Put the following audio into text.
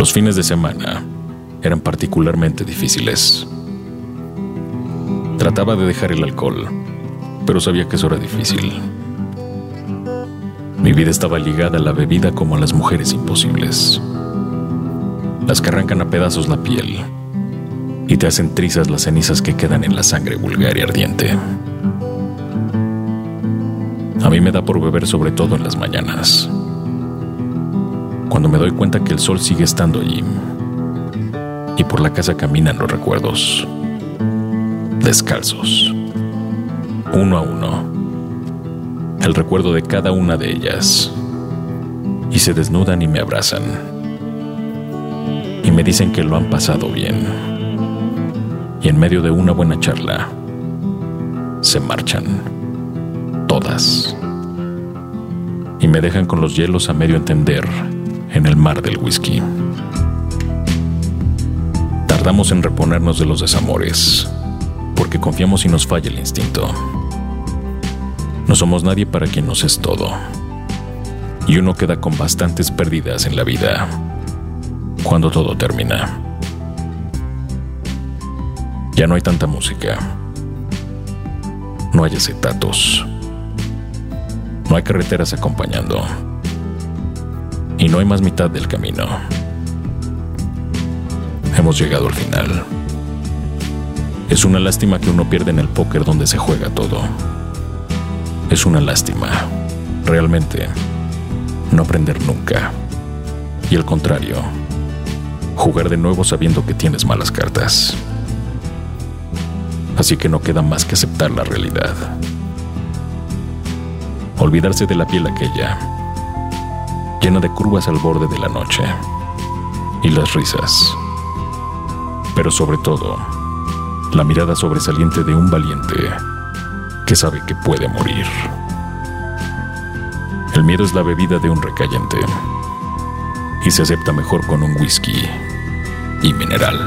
Los fines de semana eran particularmente difíciles. Trataba de dejar el alcohol, pero sabía que eso era difícil. Mi vida estaba ligada a la bebida como a las mujeres imposibles. Las que arrancan a pedazos la piel y te hacen trizas las cenizas que quedan en la sangre vulgar y ardiente. A mí me da por beber sobre todo en las mañanas, cuando me doy cuenta que el sol sigue estando allí y por la casa caminan los recuerdos, descalzos, uno a uno, el recuerdo de cada una de ellas, y se desnudan y me abrazan, y me dicen que lo han pasado bien, y en medio de una buena charla, se marchan, todas, y me dejan con los hielos a medio entender en el mar del whisky. Tardamos en reponernos de los desamores, porque confiamos y nos falla el instinto. No somos nadie para quien nos es todo. Y uno queda con bastantes pérdidas en la vida cuando todo termina. Ya no hay tanta música. No hay acetatos. No hay carreteras acompañando y no hay más mitad del camino. Hemos llegado al final. Es una lástima que uno pierda en el póker donde se juega todo. Es una lástima, realmente, no aprender nunca. Y al contrario, jugar de nuevo sabiendo que tienes malas cartas. Así que no queda más que aceptar la realidad. Olvidarse de la piel aquella llena de curvas al borde de la noche, y las risas. Pero sobre todo, la mirada sobresaliente de un valiente que sabe que puede morir. El miedo es la bebida de un recayente y se acepta mejor con un whisky y mineral.